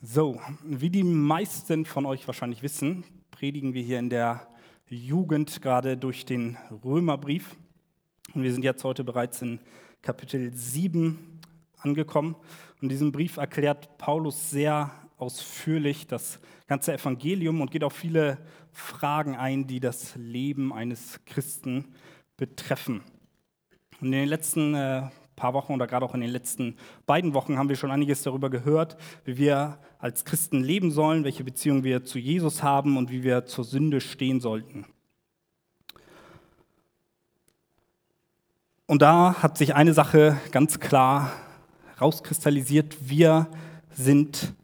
So, wie die meisten von euch wahrscheinlich wissen, predigen wir hier in der Jugend gerade durch den Römerbrief. Und wir sind jetzt heute bereits in Kapitel 7 angekommen. Und in diesem Brief erklärt Paulus sehr ausführlich das ganze Evangelium und geht auf viele Fragen ein, die das Leben eines Christen betreffen. Und in den letzten äh, paar Wochen oder gerade auch in den letzten beiden Wochen haben wir schon einiges darüber gehört, wie wir als Christen leben sollen, welche Beziehung wir zu Jesus haben und wie wir zur Sünde stehen sollten. Und da hat sich eine Sache ganz klar rauskristallisiert. Wir sind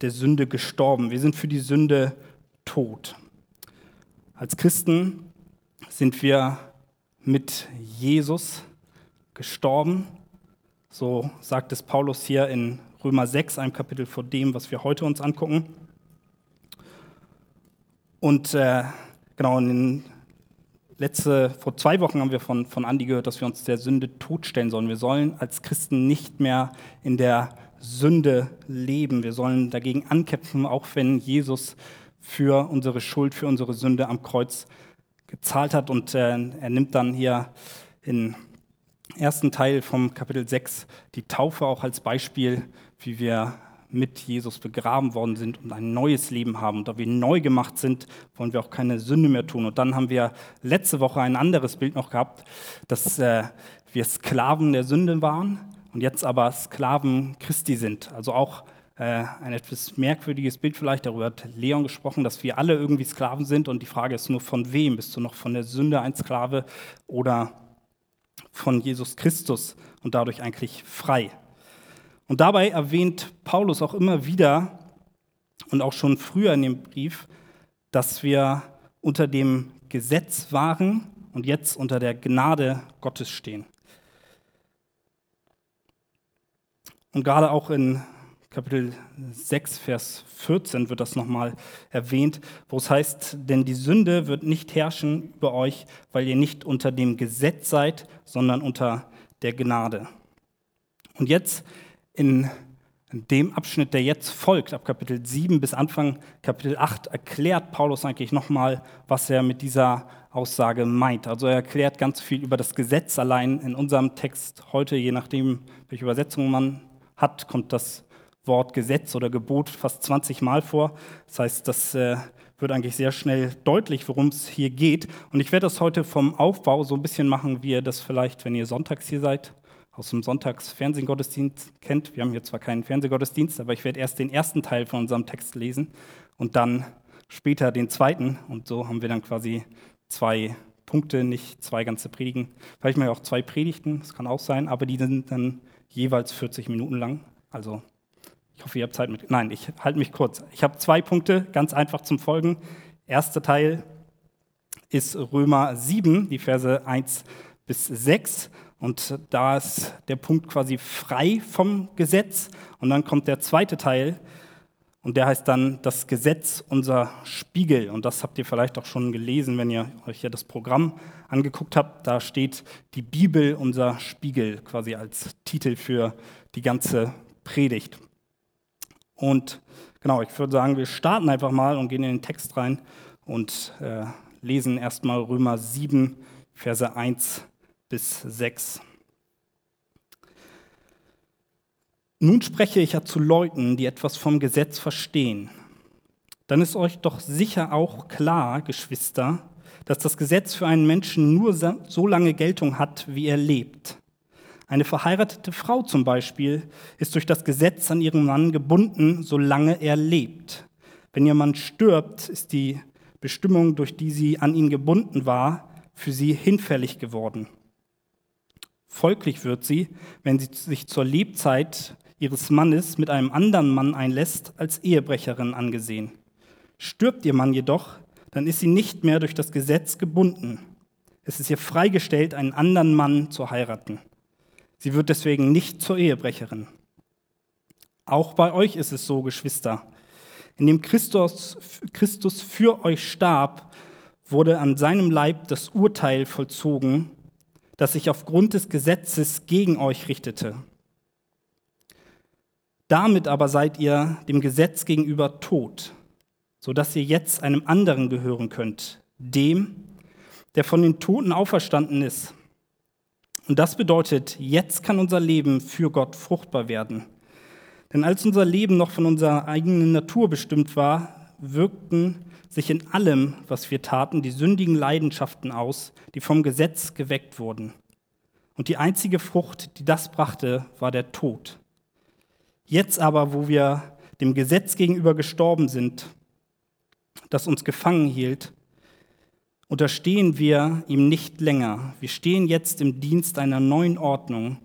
der Sünde gestorben. Wir sind für die Sünde tot. Als Christen sind wir mit Jesus gestorben. So sagt es Paulus hier in Römer 6, einem Kapitel vor dem, was wir heute uns angucken. Und äh, genau, in letzte, vor zwei Wochen haben wir von, von Andi gehört, dass wir uns der Sünde totstellen sollen. Wir sollen als Christen nicht mehr in der Sünde leben. Wir sollen dagegen ankämpfen, auch wenn Jesus für unsere Schuld, für unsere Sünde am Kreuz gezahlt hat. Und äh, er nimmt dann hier in ersten Teil vom Kapitel 6 die Taufe auch als Beispiel, wie wir mit Jesus begraben worden sind und ein neues Leben haben. Und da wir neu gemacht sind, wollen wir auch keine Sünde mehr tun. Und dann haben wir letzte Woche ein anderes Bild noch gehabt, dass äh, wir Sklaven der Sünde waren und jetzt aber Sklaven Christi sind. Also auch äh, ein etwas merkwürdiges Bild vielleicht. Darüber hat Leon gesprochen, dass wir alle irgendwie Sklaven sind. Und die Frage ist nur, von wem? Bist du noch von der Sünde ein Sklave oder von Jesus Christus und dadurch eigentlich frei. Und dabei erwähnt Paulus auch immer wieder und auch schon früher in dem Brief, dass wir unter dem Gesetz waren und jetzt unter der Gnade Gottes stehen. Und gerade auch in Kapitel 6, Vers 14 wird das nochmal erwähnt, wo es heißt, denn die Sünde wird nicht herrschen über euch, weil ihr nicht unter dem Gesetz seid, sondern unter der Gnade. Und jetzt in dem Abschnitt, der jetzt folgt, ab Kapitel 7 bis Anfang Kapitel 8, erklärt Paulus eigentlich nochmal, was er mit dieser Aussage meint. Also er erklärt ganz viel über das Gesetz allein in unserem Text heute, je nachdem, welche Übersetzung man hat, kommt das Wort Gesetz oder Gebot fast 20 Mal vor. Das heißt, das äh, wird eigentlich sehr schnell deutlich, worum es hier geht. Und ich werde das heute vom Aufbau so ein bisschen machen, wie ihr das vielleicht, wenn ihr sonntags hier seid, aus dem Sonntags-Fernsehgottesdienst kennt. Wir haben hier zwar keinen Fernsehgottesdienst, aber ich werde erst den ersten Teil von unserem Text lesen und dann später den zweiten. Und so haben wir dann quasi zwei Punkte, nicht zwei ganze Predigen. Vielleicht mal auch zwei Predigten, das kann auch sein, aber die sind dann jeweils 40 Minuten lang. Also ich hoffe, ihr habt Zeit mit. Nein, ich halte mich kurz. Ich habe zwei Punkte, ganz einfach zum Folgen. Erster Teil ist Römer 7, die Verse 1 bis 6. Und da ist der Punkt quasi frei vom Gesetz. Und dann kommt der zweite Teil. Und der heißt dann das Gesetz unser Spiegel. Und das habt ihr vielleicht auch schon gelesen, wenn ihr euch ja das Programm angeguckt habt. Da steht die Bibel unser Spiegel quasi als Titel für die ganze Predigt. Und genau, ich würde sagen, wir starten einfach mal und gehen in den Text rein und äh, lesen erstmal Römer 7, Verse 1 bis 6. Nun spreche ich ja zu Leuten, die etwas vom Gesetz verstehen. Dann ist euch doch sicher auch klar, Geschwister, dass das Gesetz für einen Menschen nur so lange Geltung hat, wie er lebt. Eine verheiratete Frau zum Beispiel ist durch das Gesetz an ihren Mann gebunden, solange er lebt. Wenn ihr Mann stirbt, ist die Bestimmung, durch die sie an ihn gebunden war, für sie hinfällig geworden. Folglich wird sie, wenn sie sich zur Lebzeit ihres Mannes mit einem anderen Mann einlässt, als Ehebrecherin angesehen. Stirbt ihr Mann jedoch, dann ist sie nicht mehr durch das Gesetz gebunden. Es ist ihr freigestellt, einen anderen Mann zu heiraten. Sie wird deswegen nicht zur Ehebrecherin. Auch bei euch ist es so, Geschwister. Indem Christus, Christus für euch starb, wurde an seinem Leib das Urteil vollzogen, das sich aufgrund des Gesetzes gegen euch richtete. Damit aber seid ihr dem Gesetz gegenüber tot, sodass ihr jetzt einem anderen gehören könnt, dem, der von den Toten auferstanden ist. Und das bedeutet, jetzt kann unser Leben für Gott fruchtbar werden. Denn als unser Leben noch von unserer eigenen Natur bestimmt war, wirkten sich in allem, was wir taten, die sündigen Leidenschaften aus, die vom Gesetz geweckt wurden. Und die einzige Frucht, die das brachte, war der Tod. Jetzt aber, wo wir dem Gesetz gegenüber gestorben sind, das uns gefangen hielt, unterstehen wir ihm nicht länger. Wir stehen jetzt im Dienst einer neuen Ordnung,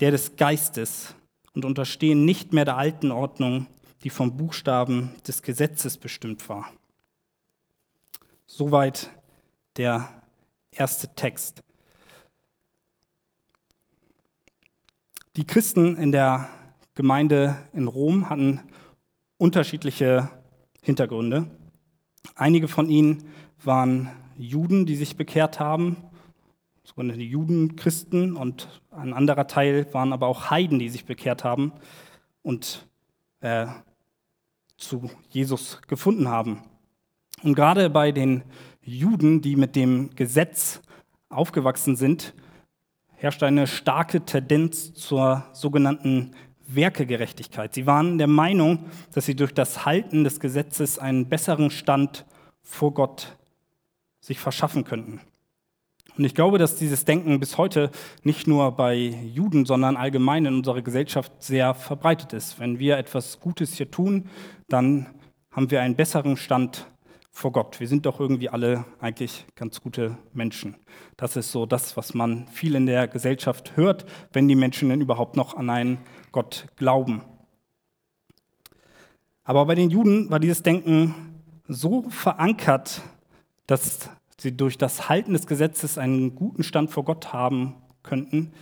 der des Geistes, und unterstehen nicht mehr der alten Ordnung, die vom Buchstaben des Gesetzes bestimmt war. Soweit der erste Text. Die Christen in der Gemeinde in Rom hatten unterschiedliche Hintergründe. Einige von ihnen waren Juden, die sich bekehrt haben, sogenannte Judenchristen, und ein anderer Teil waren aber auch Heiden, die sich bekehrt haben und äh, zu Jesus gefunden haben. Und gerade bei den Juden, die mit dem Gesetz aufgewachsen sind, herrscht eine starke Tendenz zur sogenannten Werkegerechtigkeit. Sie waren der Meinung, dass sie durch das Halten des Gesetzes einen besseren Stand vor Gott sich verschaffen könnten. Und ich glaube, dass dieses Denken bis heute nicht nur bei Juden, sondern allgemein in unserer Gesellschaft sehr verbreitet ist. Wenn wir etwas Gutes hier tun, dann haben wir einen besseren Stand vor Gott. Wir sind doch irgendwie alle eigentlich ganz gute Menschen. Das ist so das, was man viel in der Gesellschaft hört, wenn die Menschen denn überhaupt noch an einen Gott glauben. Aber bei den Juden war dieses Denken so verankert, dass sie durch das Halten des Gesetzes einen guten Stand vor Gott haben könnten,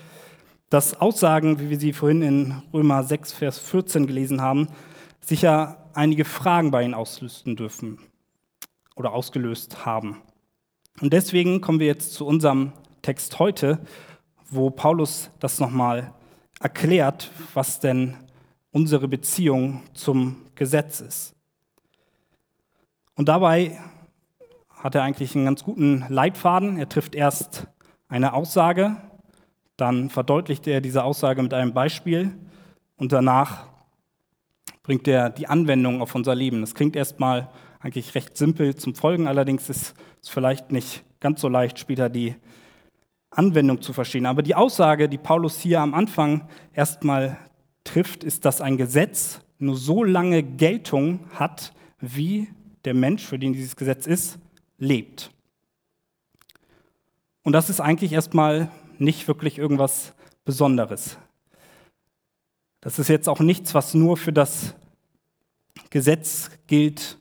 dass Aussagen, wie wir sie vorhin in Römer 6, Vers 14 gelesen haben, sicher einige Fragen bei ihnen auslösen dürfen oder ausgelöst haben. Und deswegen kommen wir jetzt zu unserem Text heute, wo Paulus das nochmal erklärt, was denn unsere Beziehung zum Gesetz ist. Und dabei hat er eigentlich einen ganz guten Leitfaden. Er trifft erst eine Aussage, dann verdeutlicht er diese Aussage mit einem Beispiel und danach bringt er die Anwendung auf unser Leben. Das klingt erstmal eigentlich recht simpel zum Folgen, allerdings ist es vielleicht nicht ganz so leicht, später die Anwendung zu verstehen. Aber die Aussage, die Paulus hier am Anfang erstmal trifft, ist, dass ein Gesetz nur so lange Geltung hat, wie der Mensch, für den dieses Gesetz ist, lebt. Und das ist eigentlich erstmal nicht wirklich irgendwas Besonderes. Das ist jetzt auch nichts, was nur für das Gesetz gilt,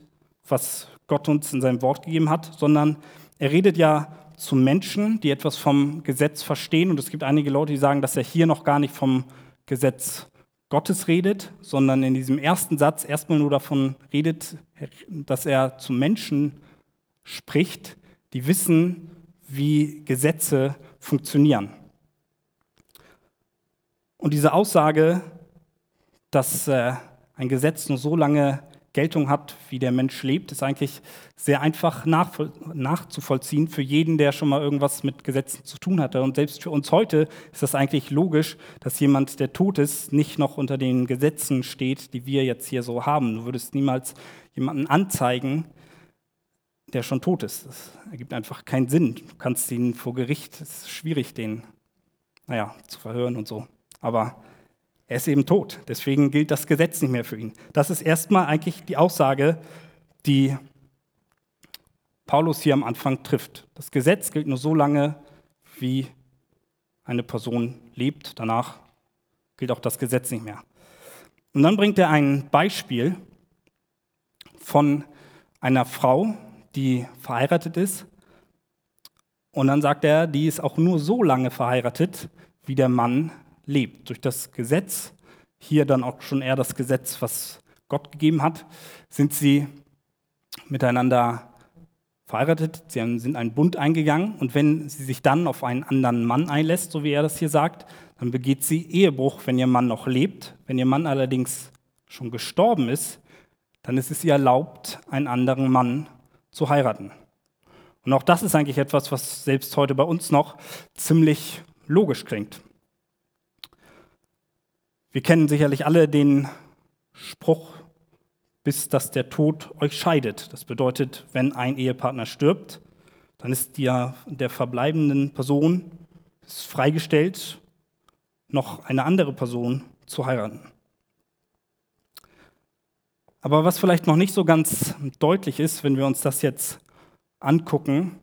was Gott uns in seinem Wort gegeben hat, sondern er redet ja zu Menschen, die etwas vom Gesetz verstehen. Und es gibt einige Leute, die sagen, dass er hier noch gar nicht vom Gesetz Gottes redet, sondern in diesem ersten Satz erstmal nur davon redet, dass er zu Menschen spricht, die wissen, wie Gesetze funktionieren. Und diese Aussage, dass äh, ein Gesetz nur so lange Geltung hat, wie der Mensch lebt, ist eigentlich sehr einfach nachzuvollziehen für jeden, der schon mal irgendwas mit Gesetzen zu tun hatte. Und selbst für uns heute ist das eigentlich logisch, dass jemand, der tot ist, nicht noch unter den Gesetzen steht, die wir jetzt hier so haben. Du würdest niemals jemanden anzeigen, der schon tot ist. Das ergibt einfach keinen Sinn. Du kannst ihn vor Gericht, es ist schwierig, den, naja, zu verhören und so. Aber er ist eben tot. Deswegen gilt das Gesetz nicht mehr für ihn. Das ist erstmal eigentlich die Aussage, die Paulus hier am Anfang trifft. Das Gesetz gilt nur so lange, wie eine Person lebt. Danach gilt auch das Gesetz nicht mehr. Und dann bringt er ein Beispiel von einer Frau, die verheiratet ist. Und dann sagt er, die ist auch nur so lange verheiratet, wie der Mann lebt. Durch das Gesetz, hier dann auch schon eher das Gesetz, was Gott gegeben hat, sind sie miteinander verheiratet, sie sind einen Bund eingegangen und wenn sie sich dann auf einen anderen Mann einlässt, so wie er das hier sagt, dann begeht sie Ehebruch, wenn ihr Mann noch lebt. Wenn ihr Mann allerdings schon gestorben ist, dann ist es ihr erlaubt, einen anderen Mann zu heiraten. Und auch das ist eigentlich etwas, was selbst heute bei uns noch ziemlich logisch klingt. Wir kennen sicherlich alle den Spruch, bis dass der Tod euch scheidet. Das bedeutet, wenn ein Ehepartner stirbt, dann ist die, der verbleibenden Person freigestellt, noch eine andere Person zu heiraten. Aber was vielleicht noch nicht so ganz deutlich ist, wenn wir uns das jetzt angucken,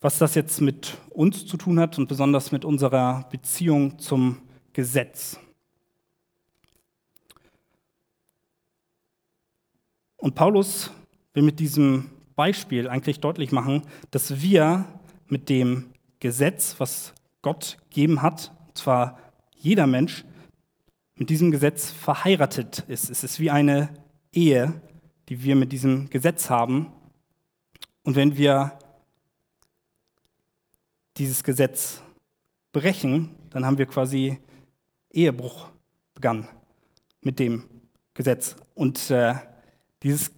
was das jetzt mit uns zu tun hat und besonders mit unserer Beziehung zum Gesetz. Und Paulus will mit diesem Beispiel eigentlich deutlich machen, dass wir mit dem Gesetz, was Gott gegeben hat, und zwar jeder Mensch, mit diesem Gesetz verheiratet ist. Es ist wie eine Ehe, die wir mit diesem Gesetz haben. Und wenn wir dieses Gesetz brechen, dann haben wir quasi Ehebruch begangen mit dem Gesetz. Und äh, dieses,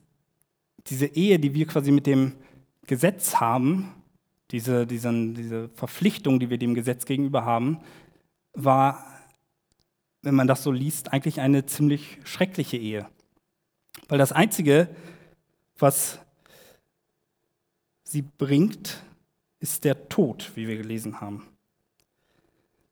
diese Ehe, die wir quasi mit dem Gesetz haben, diese, diesen, diese Verpflichtung, die wir dem Gesetz gegenüber haben, war, wenn man das so liest, eigentlich eine ziemlich schreckliche Ehe. Weil das Einzige, was sie bringt, ist der Tod, wie wir gelesen haben.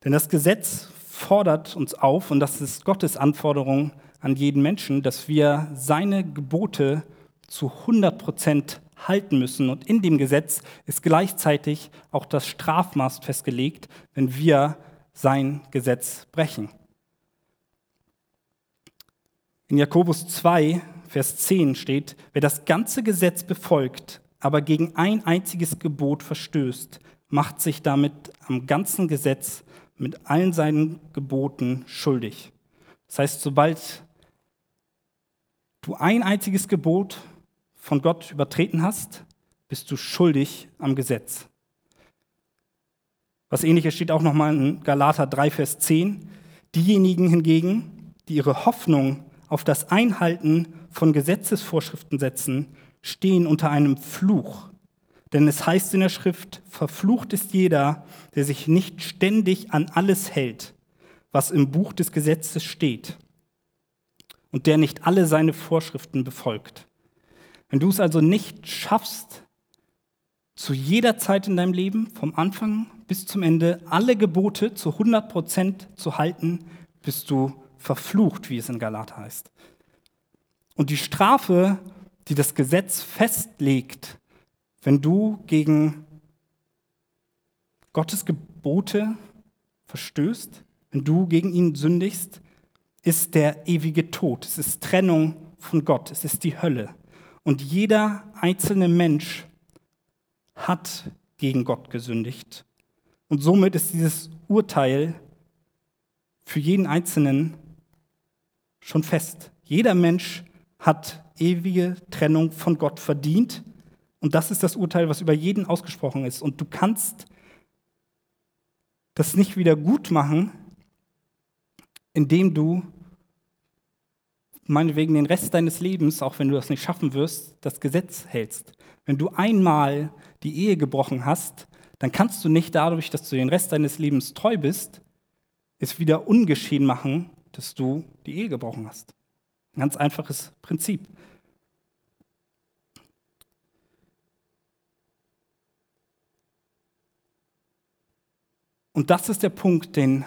Denn das Gesetz fordert uns auf, und das ist Gottes Anforderung an jeden Menschen, dass wir seine Gebote zu 100 Prozent halten müssen. Und in dem Gesetz ist gleichzeitig auch das Strafmaß festgelegt, wenn wir sein Gesetz brechen. In Jakobus 2, Vers 10 steht, wer das ganze Gesetz befolgt, aber gegen ein einziges Gebot verstößt, macht sich damit am ganzen Gesetz mit allen seinen Geboten schuldig. Das heißt, sobald du ein einziges Gebot von Gott übertreten hast, bist du schuldig am Gesetz. Was ähnliches steht auch nochmal in Galater 3, Vers 10. Diejenigen hingegen, die ihre Hoffnung auf das Einhalten von Gesetzesvorschriften setzen, stehen unter einem Fluch. Denn es heißt in der Schrift, verflucht ist jeder, der sich nicht ständig an alles hält, was im Buch des Gesetzes steht und der nicht alle seine Vorschriften befolgt. Wenn du es also nicht schaffst, zu jeder Zeit in deinem Leben, vom Anfang bis zum Ende, alle Gebote zu 100 Prozent zu halten, bist du verflucht, wie es in Galat heißt. Und die Strafe, die das Gesetz festlegt, wenn du gegen Gottes Gebote verstößt, wenn du gegen ihn sündigst, ist der ewige Tod. Es ist Trennung von Gott. Es ist die Hölle. Und jeder einzelne Mensch hat gegen Gott gesündigt. Und somit ist dieses Urteil für jeden Einzelnen schon fest. Jeder Mensch hat ewige Trennung von Gott verdient. Und das ist das Urteil, was über jeden ausgesprochen ist. Und du kannst das nicht wieder gut machen, indem du meinetwegen den Rest deines Lebens, auch wenn du das nicht schaffen wirst, das Gesetz hältst. Wenn du einmal die Ehe gebrochen hast, dann kannst du nicht dadurch, dass du den Rest deines Lebens treu bist, es wieder ungeschehen machen, dass du die Ehe gebrochen hast. Ein ganz einfaches Prinzip. Und das ist der Punkt, den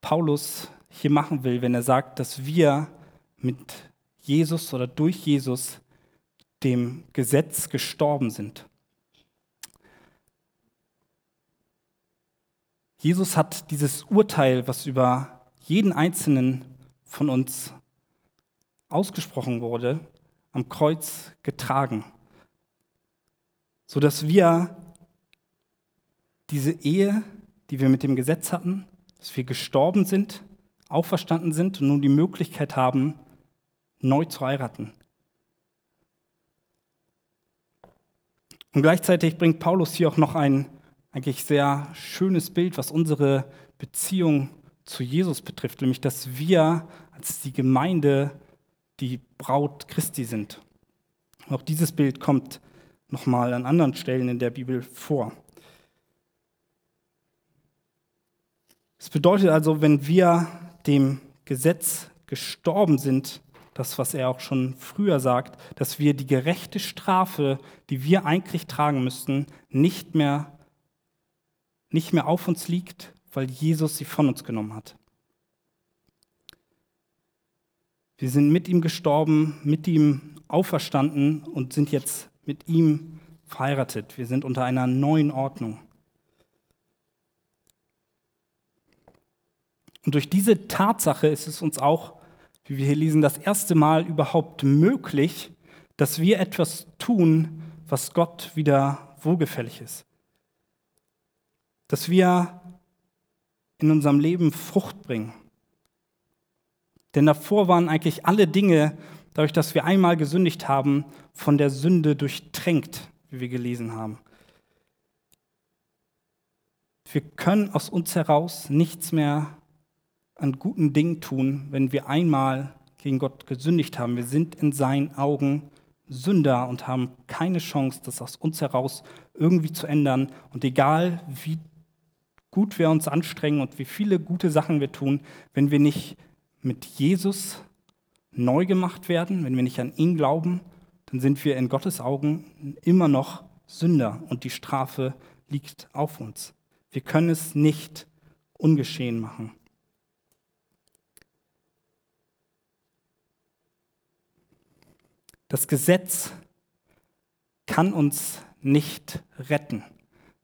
Paulus hier machen will, wenn er sagt, dass wir mit Jesus oder durch Jesus dem Gesetz gestorben sind. Jesus hat dieses Urteil, was über jeden einzelnen von uns ausgesprochen wurde, am Kreuz getragen, sodass wir diese Ehe, die wir mit dem Gesetz hatten, dass wir gestorben sind, auferstanden sind und nun die Möglichkeit haben, neu zu heiraten. Und gleichzeitig bringt Paulus hier auch noch ein eigentlich sehr schönes Bild, was unsere Beziehung zu Jesus betrifft, nämlich dass wir als die Gemeinde die Braut Christi sind. Auch dieses Bild kommt nochmal an anderen Stellen in der Bibel vor. Es bedeutet also, wenn wir dem Gesetz gestorben sind, das, was er auch schon früher sagt, dass wir die gerechte Strafe, die wir eigentlich tragen müssten, nicht mehr, nicht mehr auf uns liegt, weil Jesus sie von uns genommen hat. Wir sind mit ihm gestorben, mit ihm auferstanden und sind jetzt mit ihm verheiratet. Wir sind unter einer neuen Ordnung. Und durch diese Tatsache ist es uns auch wie wir hier lesen, das erste Mal überhaupt möglich, dass wir etwas tun, was Gott wieder wohlgefällig ist. Dass wir in unserem Leben Frucht bringen. Denn davor waren eigentlich alle Dinge, dadurch, dass wir einmal gesündigt haben, von der Sünde durchtränkt, wie wir gelesen haben. Wir können aus uns heraus nichts mehr an guten Dingen tun, wenn wir einmal gegen Gott gesündigt haben. Wir sind in seinen Augen Sünder und haben keine Chance, das aus uns heraus irgendwie zu ändern. Und egal, wie gut wir uns anstrengen und wie viele gute Sachen wir tun, wenn wir nicht mit Jesus neu gemacht werden, wenn wir nicht an ihn glauben, dann sind wir in Gottes Augen immer noch Sünder und die Strafe liegt auf uns. Wir können es nicht ungeschehen machen. Das Gesetz kann uns nicht retten.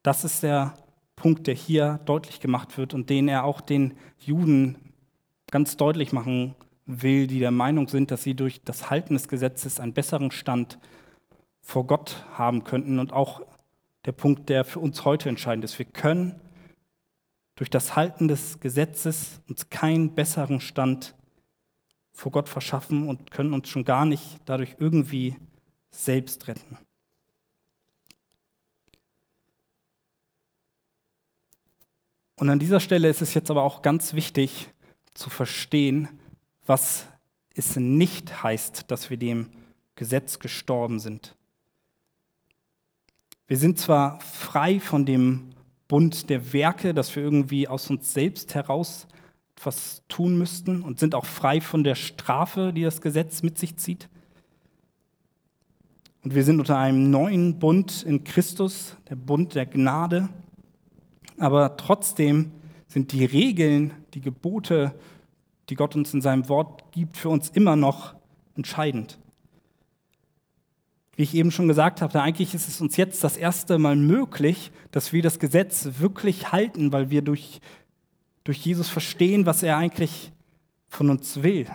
Das ist der Punkt, der hier deutlich gemacht wird und den er auch den Juden ganz deutlich machen will, die der Meinung sind, dass sie durch das Halten des Gesetzes einen besseren Stand vor Gott haben könnten. Und auch der Punkt, der für uns heute entscheidend ist. Wir können durch das Halten des Gesetzes uns keinen besseren Stand vor Gott verschaffen und können uns schon gar nicht dadurch irgendwie selbst retten. Und an dieser Stelle ist es jetzt aber auch ganz wichtig zu verstehen, was es nicht heißt, dass wir dem Gesetz gestorben sind. Wir sind zwar frei von dem Bund der Werke, dass wir irgendwie aus uns selbst heraus etwas tun müssten und sind auch frei von der Strafe, die das Gesetz mit sich zieht. Und wir sind unter einem neuen Bund in Christus, der Bund der Gnade. Aber trotzdem sind die Regeln, die Gebote, die Gott uns in seinem Wort gibt, für uns immer noch entscheidend. Wie ich eben schon gesagt habe, eigentlich ist es uns jetzt das erste Mal möglich, dass wir das Gesetz wirklich halten, weil wir durch durch Jesus verstehen, was er eigentlich von uns will.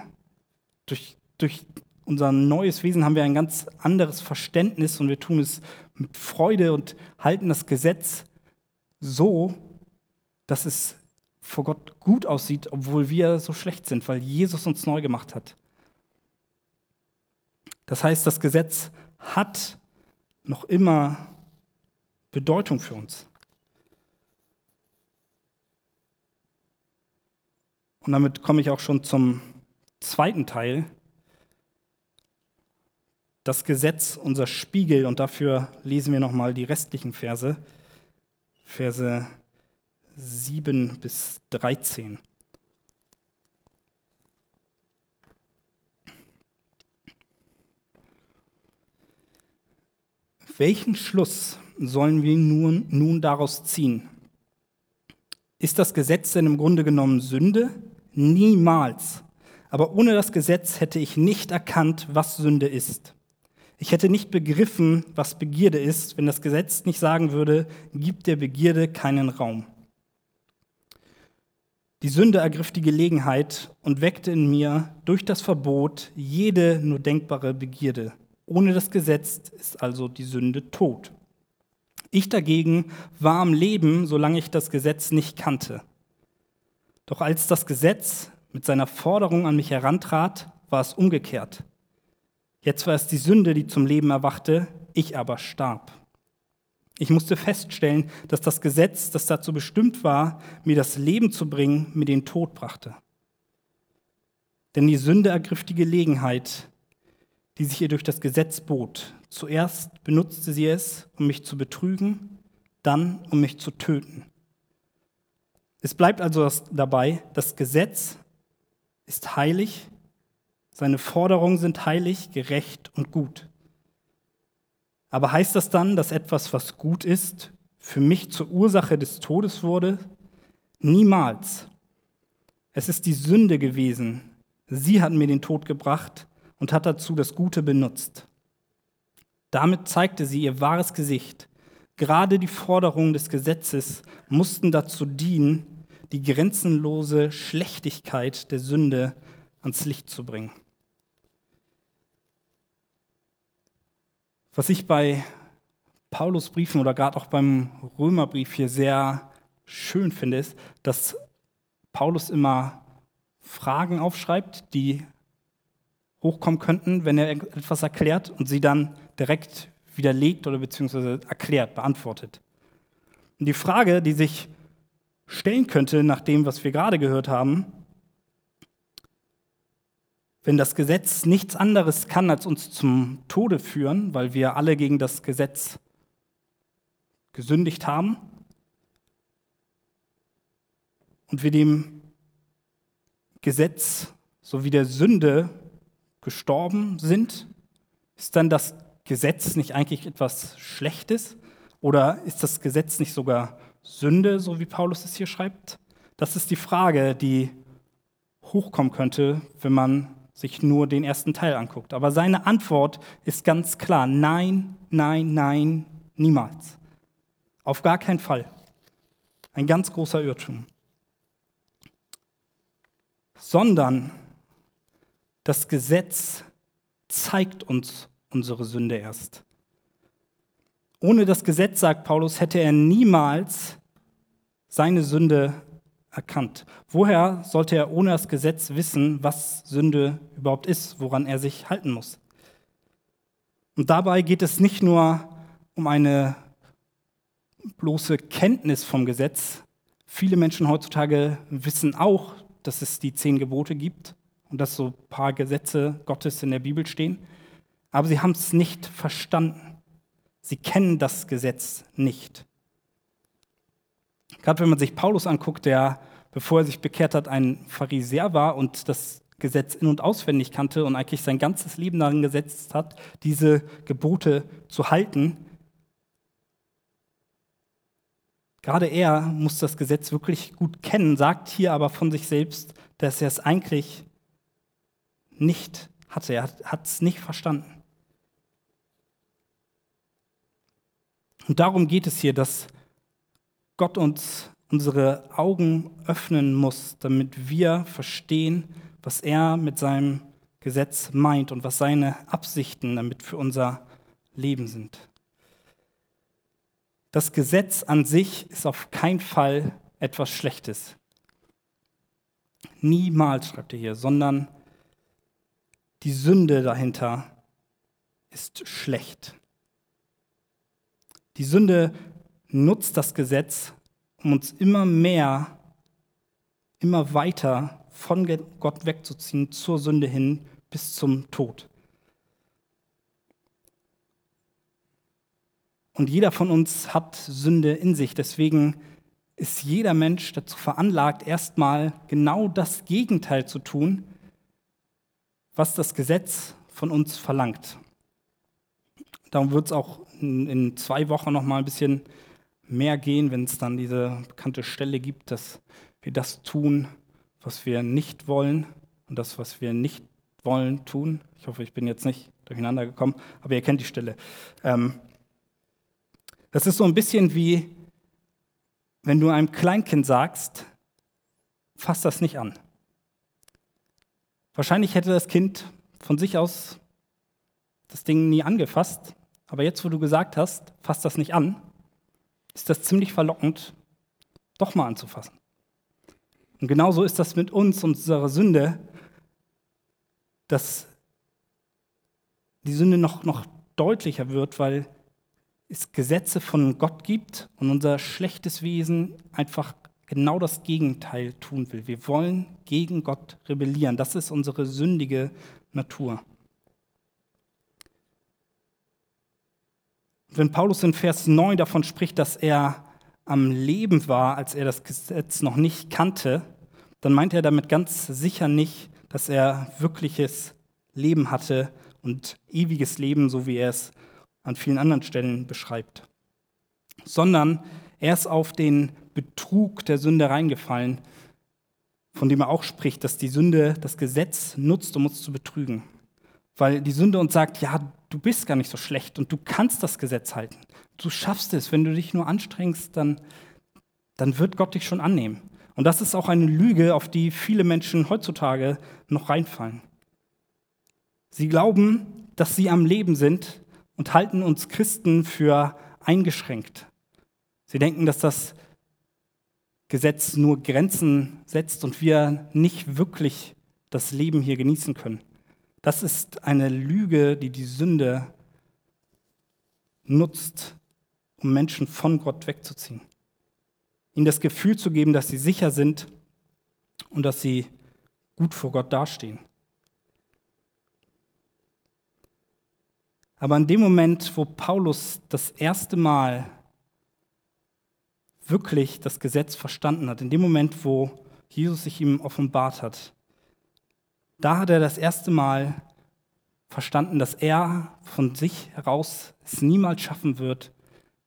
Durch, durch unser neues Wesen haben wir ein ganz anderes Verständnis und wir tun es mit Freude und halten das Gesetz so, dass es vor Gott gut aussieht, obwohl wir so schlecht sind, weil Jesus uns neu gemacht hat. Das heißt, das Gesetz hat noch immer Bedeutung für uns. Und damit komme ich auch schon zum zweiten Teil. Das Gesetz, unser Spiegel, und dafür lesen wir nochmal die restlichen Verse, Verse 7 bis 13. Welchen Schluss sollen wir nun, nun daraus ziehen? Ist das Gesetz denn im Grunde genommen Sünde? Niemals. Aber ohne das Gesetz hätte ich nicht erkannt, was Sünde ist. Ich hätte nicht begriffen, was Begierde ist, wenn das Gesetz nicht sagen würde, gib der Begierde keinen Raum. Die Sünde ergriff die Gelegenheit und weckte in mir durch das Verbot jede nur denkbare Begierde. Ohne das Gesetz ist also die Sünde tot. Ich dagegen war am Leben, solange ich das Gesetz nicht kannte. Doch als das Gesetz mit seiner Forderung an mich herantrat, war es umgekehrt. Jetzt war es die Sünde, die zum Leben erwachte, ich aber starb. Ich musste feststellen, dass das Gesetz, das dazu bestimmt war, mir das Leben zu bringen, mir den Tod brachte. Denn die Sünde ergriff die Gelegenheit, die sich ihr durch das Gesetz bot. Zuerst benutzte sie es, um mich zu betrügen, dann um mich zu töten. Es bleibt also dabei, das Gesetz ist heilig, seine Forderungen sind heilig, gerecht und gut. Aber heißt das dann, dass etwas, was gut ist, für mich zur Ursache des Todes wurde? Niemals. Es ist die Sünde gewesen. Sie hat mir den Tod gebracht und hat dazu das Gute benutzt. Damit zeigte sie ihr wahres Gesicht. Gerade die Forderungen des Gesetzes mussten dazu dienen, die grenzenlose Schlechtigkeit der Sünde ans Licht zu bringen. Was ich bei Paulus Briefen oder gerade auch beim Römerbrief hier sehr schön finde, ist, dass Paulus immer Fragen aufschreibt, die hochkommen könnten, wenn er etwas erklärt und sie dann direkt widerlegt oder beziehungsweise erklärt, beantwortet. Und die Frage, die sich stellen könnte, nach dem, was wir gerade gehört haben, wenn das Gesetz nichts anderes kann, als uns zum Tode führen, weil wir alle gegen das Gesetz gesündigt haben und wir dem Gesetz sowie der Sünde gestorben sind, ist dann das Gesetz nicht eigentlich etwas Schlechtes? Oder ist das Gesetz nicht sogar Sünde, so wie Paulus es hier schreibt? Das ist die Frage, die hochkommen könnte, wenn man sich nur den ersten Teil anguckt. Aber seine Antwort ist ganz klar, nein, nein, nein, niemals. Auf gar keinen Fall. Ein ganz großer Irrtum. Sondern das Gesetz zeigt uns unsere Sünde erst. Ohne das Gesetz, sagt Paulus, hätte er niemals seine Sünde erkannt. Woher sollte er ohne das Gesetz wissen, was Sünde überhaupt ist, woran er sich halten muss? Und dabei geht es nicht nur um eine bloße Kenntnis vom Gesetz. Viele Menschen heutzutage wissen auch, dass es die zehn Gebote gibt und dass so ein paar Gesetze Gottes in der Bibel stehen, aber sie haben es nicht verstanden. Sie kennen das Gesetz nicht. Gerade wenn man sich Paulus anguckt, der, bevor er sich bekehrt hat, ein Pharisäer war und das Gesetz in- und auswendig kannte und eigentlich sein ganzes Leben darin gesetzt hat, diese Gebote zu halten, Gerade er muss das Gesetz wirklich gut kennen, sagt hier aber von sich selbst, dass er es eigentlich nicht hatte. Er hat es nicht verstanden. Und darum geht es hier, dass Gott uns unsere Augen öffnen muss, damit wir verstehen, was er mit seinem Gesetz meint und was seine Absichten damit für unser Leben sind. Das Gesetz an sich ist auf keinen Fall etwas Schlechtes. Niemals, schreibt er hier, sondern die Sünde dahinter ist schlecht. Die Sünde nutzt das Gesetz, um uns immer mehr, immer weiter von Gott wegzuziehen, zur Sünde hin bis zum Tod. Und jeder von uns hat Sünde in sich. Deswegen ist jeder Mensch dazu veranlagt, erstmal genau das Gegenteil zu tun, was das Gesetz von uns verlangt. Darum wird es auch in, zwei Wochen noch mal ein bisschen mehr gehen, wenn es dann diese bekannte Stelle gibt, dass wir das tun, was wir nicht wollen und das, was wir nicht wollen, tun. Ich hoffe, ich bin jetzt nicht durcheinander gekommen, aber ihr kennt die Stelle. Ähm, das ist so ein bisschen wie, wenn du einem Kleinkind sagst, fass das nicht an. Wahrscheinlich hätte das Kind von sich aus das Ding nie angefasst, aber jetzt, wo du gesagt hast, fass das nicht an, ist das ziemlich verlockend, doch mal anzufassen. Und genauso ist das mit uns und unserer Sünde, dass die Sünde noch, noch deutlicher wird, weil es Gesetze von Gott gibt und unser schlechtes Wesen einfach genau das Gegenteil tun will. Wir wollen gegen Gott rebellieren. Das ist unsere sündige Natur. Wenn Paulus in Vers 9 davon spricht, dass er am Leben war, als er das Gesetz noch nicht kannte, dann meint er damit ganz sicher nicht, dass er wirkliches Leben hatte und ewiges Leben, so wie er es an vielen anderen Stellen beschreibt, sondern er ist auf den Betrug der Sünde reingefallen, von dem er auch spricht, dass die Sünde das Gesetz nutzt, um uns zu betrügen. Weil die Sünde uns sagt, ja, du bist gar nicht so schlecht und du kannst das Gesetz halten. Du schaffst es, wenn du dich nur anstrengst, dann, dann wird Gott dich schon annehmen. Und das ist auch eine Lüge, auf die viele Menschen heutzutage noch reinfallen. Sie glauben, dass sie am Leben sind und halten uns Christen für eingeschränkt. Sie denken, dass das Gesetz nur Grenzen setzt und wir nicht wirklich das Leben hier genießen können. Das ist eine Lüge, die die Sünde nutzt, um Menschen von Gott wegzuziehen ihnen das Gefühl zu geben, dass sie sicher sind und dass sie gut vor Gott dastehen. Aber in dem Moment, wo Paulus das erste Mal wirklich das Gesetz verstanden hat, in dem Moment, wo Jesus sich ihm offenbart hat, da hat er das erste Mal verstanden, dass er von sich heraus es niemals schaffen wird,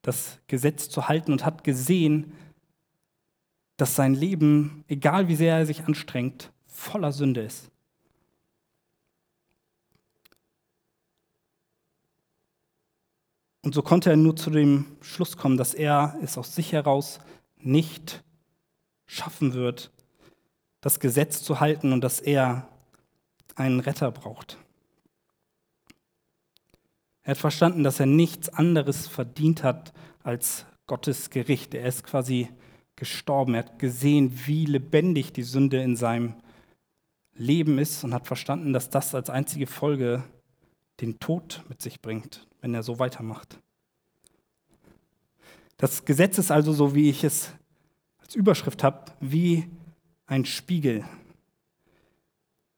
das Gesetz zu halten und hat gesehen, dass sein Leben, egal wie sehr er sich anstrengt, voller Sünde ist. Und so konnte er nur zu dem Schluss kommen, dass er es aus sich heraus nicht schaffen wird, das Gesetz zu halten und dass er einen Retter braucht. Er hat verstanden, dass er nichts anderes verdient hat als Gottes Gericht. Er ist quasi gestorben. Er hat gesehen, wie lebendig die Sünde in seinem Leben ist und hat verstanden, dass das als einzige Folge den Tod mit sich bringt, wenn er so weitermacht. Das Gesetz ist also so, wie ich es als Überschrift habe, wie ein Spiegel.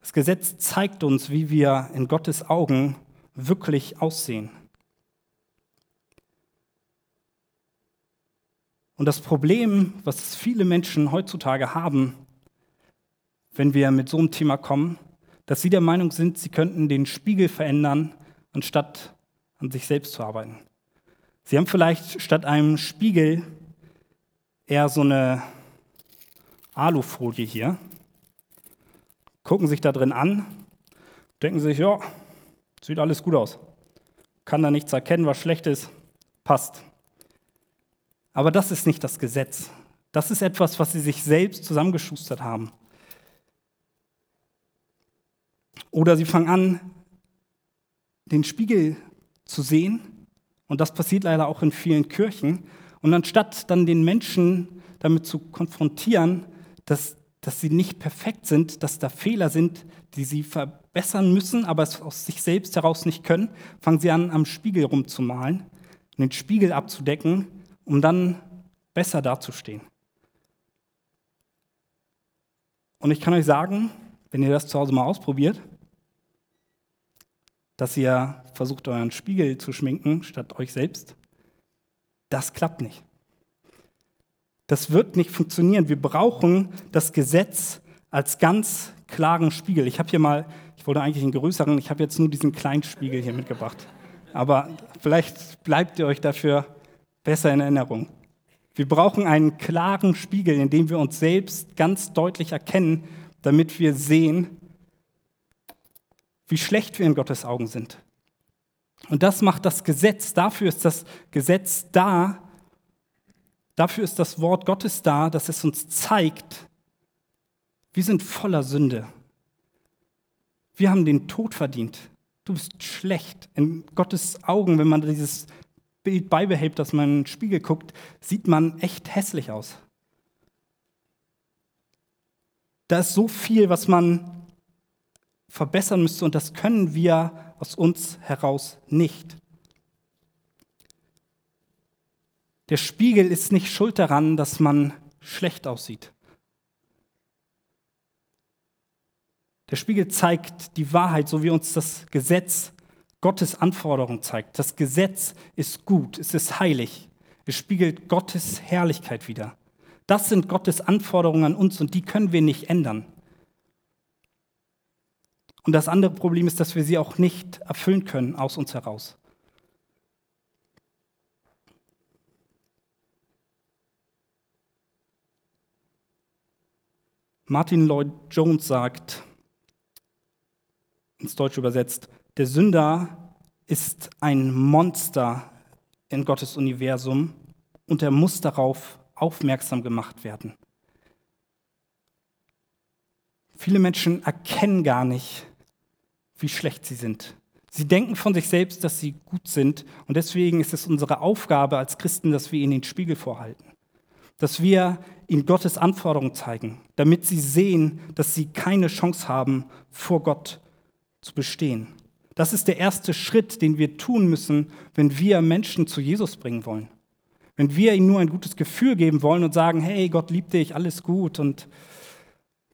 Das Gesetz zeigt uns, wie wir in Gottes Augen wirklich aussehen. Und das Problem, was viele Menschen heutzutage haben, wenn wir mit so einem Thema kommen, dass sie der Meinung sind, sie könnten den Spiegel verändern, anstatt an sich selbst zu arbeiten. Sie haben vielleicht statt einem Spiegel eher so eine Alufolie hier, gucken sich da drin an, denken sich, ja, sieht alles gut aus, kann da nichts erkennen, was schlecht ist, passt. Aber das ist nicht das Gesetz. Das ist etwas, was sie sich selbst zusammengeschustert haben. Oder sie fangen an, den Spiegel zu sehen. Und das passiert leider auch in vielen Kirchen. Und anstatt dann den Menschen damit zu konfrontieren, dass, dass sie nicht perfekt sind, dass da Fehler sind, die sie verbessern müssen, aber es aus sich selbst heraus nicht können, fangen sie an, am Spiegel rumzumalen, den Spiegel abzudecken um dann besser dazustehen. Und ich kann euch sagen, wenn ihr das zu Hause mal ausprobiert, dass ihr versucht, euren Spiegel zu schminken statt euch selbst, das klappt nicht. Das wird nicht funktionieren. Wir brauchen das Gesetz als ganz klaren Spiegel. Ich habe hier mal, ich wollte eigentlich einen größeren, ich habe jetzt nur diesen kleinen Spiegel hier mitgebracht. Aber vielleicht bleibt ihr euch dafür besser in Erinnerung. Wir brauchen einen klaren Spiegel, in dem wir uns selbst ganz deutlich erkennen, damit wir sehen, wie schlecht wir in Gottes Augen sind. Und das macht das Gesetz. Dafür ist das Gesetz da. Dafür ist das Wort Gottes da, dass es uns zeigt, wir sind voller Sünde. Wir haben den Tod verdient. Du bist schlecht. In Gottes Augen, wenn man dieses Bild beibehält, dass man in den Spiegel guckt, sieht man echt hässlich aus. Da ist so viel, was man verbessern müsste und das können wir aus uns heraus nicht. Der Spiegel ist nicht schuld daran, dass man schlecht aussieht. Der Spiegel zeigt die Wahrheit, so wie uns das Gesetz Gottes Anforderung zeigt. Das Gesetz ist gut, es ist heilig, es spiegelt Gottes Herrlichkeit wider. Das sind Gottes Anforderungen an uns und die können wir nicht ändern. Und das andere Problem ist, dass wir sie auch nicht erfüllen können aus uns heraus. Martin Lloyd Jones sagt, ins Deutsche übersetzt, der Sünder ist ein Monster in Gottes Universum und er muss darauf aufmerksam gemacht werden. Viele Menschen erkennen gar nicht, wie schlecht sie sind. Sie denken von sich selbst, dass sie gut sind und deswegen ist es unsere Aufgabe als Christen, dass wir ihnen den Spiegel vorhalten. Dass wir ihnen Gottes Anforderungen zeigen, damit sie sehen, dass sie keine Chance haben, vor Gott zu bestehen. Das ist der erste Schritt, den wir tun müssen, wenn wir Menschen zu Jesus bringen wollen. Wenn wir ihnen nur ein gutes Gefühl geben wollen und sagen, hey, Gott liebt dich, alles gut und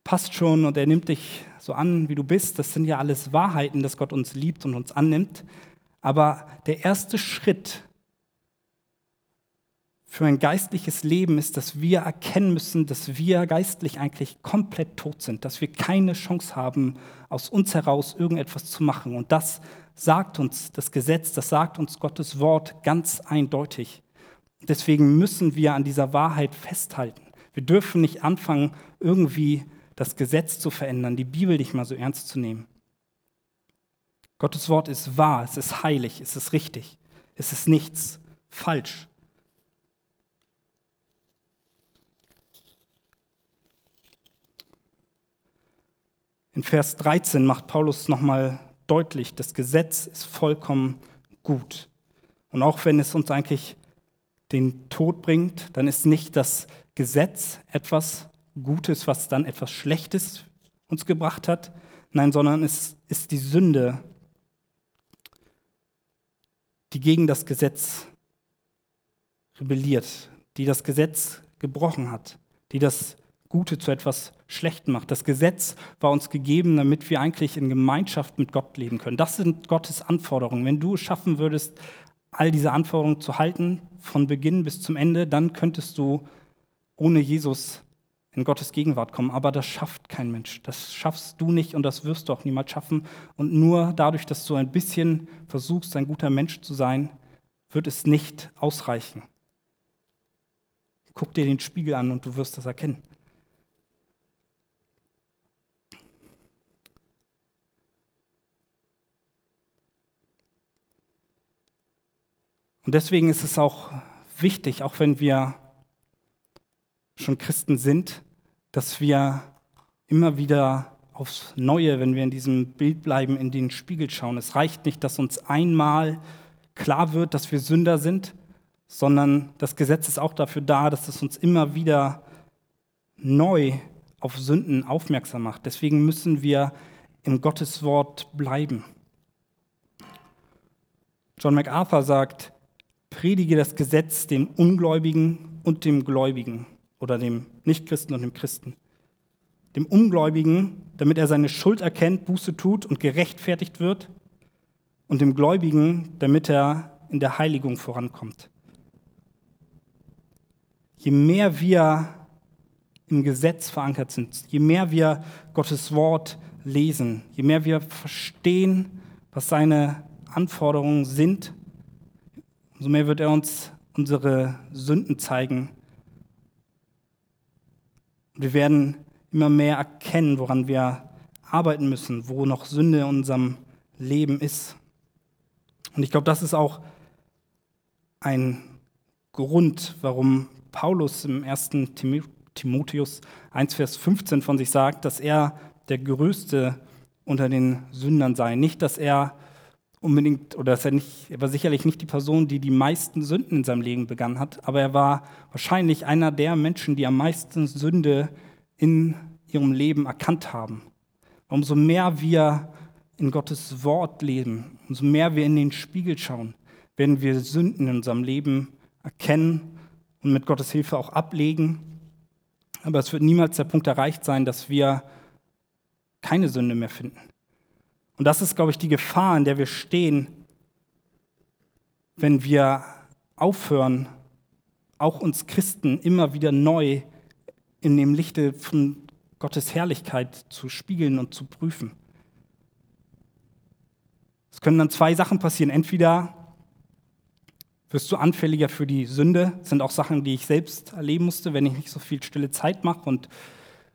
passt schon und er nimmt dich so an, wie du bist, das sind ja alles Wahrheiten, dass Gott uns liebt und uns annimmt. Aber der erste Schritt für ein geistliches Leben ist, dass wir erkennen müssen, dass wir geistlich eigentlich komplett tot sind, dass wir keine Chance haben, aus uns heraus irgendetwas zu machen. Und das sagt uns das Gesetz, das sagt uns Gottes Wort ganz eindeutig. Deswegen müssen wir an dieser Wahrheit festhalten. Wir dürfen nicht anfangen, irgendwie das Gesetz zu verändern, die Bibel nicht mal so ernst zu nehmen. Gottes Wort ist wahr, es ist heilig, es ist richtig, es ist nichts falsch. In Vers 13 macht Paulus nochmal deutlich, das Gesetz ist vollkommen gut. Und auch wenn es uns eigentlich den Tod bringt, dann ist nicht das Gesetz etwas Gutes, was dann etwas Schlechtes uns gebracht hat. Nein, sondern es ist die Sünde, die gegen das Gesetz rebelliert, die das Gesetz gebrochen hat, die das Gute zu etwas Schlechtem macht. Das Gesetz war uns gegeben, damit wir eigentlich in Gemeinschaft mit Gott leben können. Das sind Gottes Anforderungen. Wenn du es schaffen würdest, all diese Anforderungen zu halten, von Beginn bis zum Ende, dann könntest du ohne Jesus in Gottes Gegenwart kommen. Aber das schafft kein Mensch. Das schaffst du nicht und das wirst du auch niemals schaffen. Und nur dadurch, dass du ein bisschen versuchst, ein guter Mensch zu sein, wird es nicht ausreichen. Guck dir den Spiegel an und du wirst das erkennen. Und deswegen ist es auch wichtig, auch wenn wir schon Christen sind, dass wir immer wieder aufs Neue, wenn wir in diesem Bild bleiben, in den Spiegel schauen. Es reicht nicht, dass uns einmal klar wird, dass wir Sünder sind, sondern das Gesetz ist auch dafür da, dass es uns immer wieder neu auf Sünden aufmerksam macht. Deswegen müssen wir im Gottes Wort bleiben. John MacArthur sagt, predige das Gesetz dem Ungläubigen und dem Gläubigen oder dem Nichtchristen und dem Christen. Dem Ungläubigen, damit er seine Schuld erkennt, Buße tut und gerechtfertigt wird. Und dem Gläubigen, damit er in der Heiligung vorankommt. Je mehr wir im Gesetz verankert sind, je mehr wir Gottes Wort lesen, je mehr wir verstehen, was seine Anforderungen sind, umso mehr wird er uns unsere Sünden zeigen. Wir werden immer mehr erkennen, woran wir arbeiten müssen, wo noch Sünde in unserem Leben ist. Und ich glaube, das ist auch ein Grund, warum Paulus im 1. Timotheus 1, Vers 15 von sich sagt, dass er der Größte unter den Sündern sei. Nicht, dass er unbedingt, oder er, nicht, er war sicherlich nicht die Person, die die meisten Sünden in seinem Leben begangen hat, aber er war wahrscheinlich einer der Menschen, die am meisten Sünde in ihrem Leben erkannt haben. Umso mehr wir in Gottes Wort leben, umso mehr wir in den Spiegel schauen, werden wir Sünden in unserem Leben erkennen und mit Gottes Hilfe auch ablegen Aber es wird niemals der Punkt erreicht sein, dass wir keine Sünde mehr finden. Und das ist, glaube ich, die Gefahr, in der wir stehen, wenn wir aufhören, auch uns Christen immer wieder neu in dem Lichte von Gottes Herrlichkeit zu spiegeln und zu prüfen. Es können dann zwei Sachen passieren. Entweder wirst du anfälliger für die Sünde, das sind auch Sachen, die ich selbst erleben musste, wenn ich nicht so viel stille Zeit mache und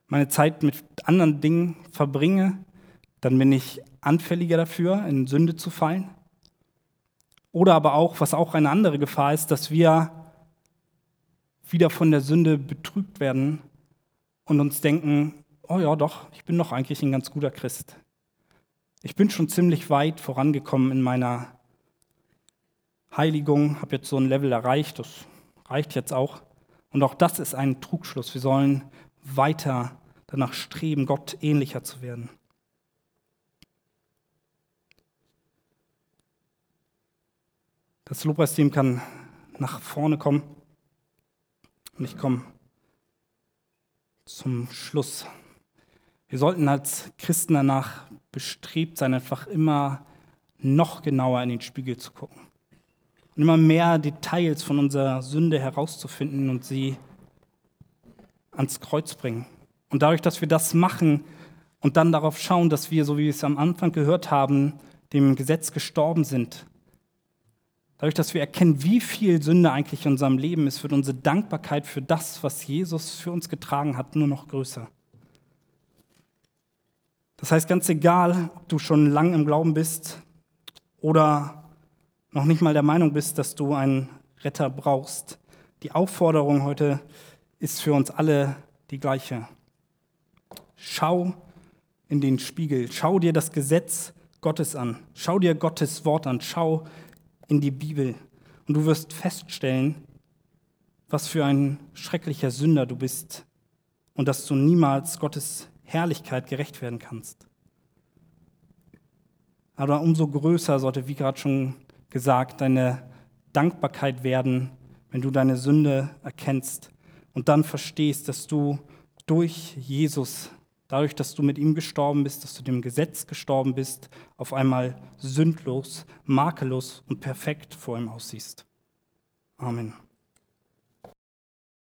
meine Zeit mit anderen Dingen verbringe, dann bin ich anfälliger dafür, in Sünde zu fallen. Oder aber auch, was auch eine andere Gefahr ist, dass wir wieder von der Sünde betrügt werden und uns denken, oh ja, doch, ich bin doch eigentlich ein ganz guter Christ. Ich bin schon ziemlich weit vorangekommen in meiner Heiligung, habe jetzt so ein Level erreicht, das reicht jetzt auch. Und auch das ist ein Trugschluss. Wir sollen weiter danach streben, Gott ähnlicher zu werden. Das Lobpreisteam kann nach vorne kommen. Und ich komme zum Schluss. Wir sollten als Christen danach bestrebt sein, einfach immer noch genauer in den Spiegel zu gucken. Und immer mehr Details von unserer Sünde herauszufinden und sie ans Kreuz bringen. Und dadurch, dass wir das machen und dann darauf schauen, dass wir, so wie wir es am Anfang gehört haben, dem Gesetz gestorben sind, dadurch, dass wir erkennen, wie viel Sünde eigentlich in unserem Leben ist, wird unsere Dankbarkeit für das, was Jesus für uns getragen hat, nur noch größer. Das heißt, ganz egal, ob du schon lang im Glauben bist oder noch nicht mal der Meinung bist, dass du einen Retter brauchst, die Aufforderung heute ist für uns alle die gleiche. Schau in den Spiegel, schau dir das Gesetz Gottes an, schau dir Gottes Wort an, schau in die Bibel und du wirst feststellen, was für ein schrecklicher Sünder du bist und dass du niemals Gottes Herrlichkeit gerecht werden kannst. Aber umso größer sollte, wie gerade schon gesagt, deine Dankbarkeit werden, wenn du deine Sünde erkennst und dann verstehst, dass du durch Jesus, dadurch, dass du mit ihm gestorben bist, dass du dem Gesetz gestorben bist, auf einmal sündlos, makellos und perfekt vor ihm aussiehst. Amen.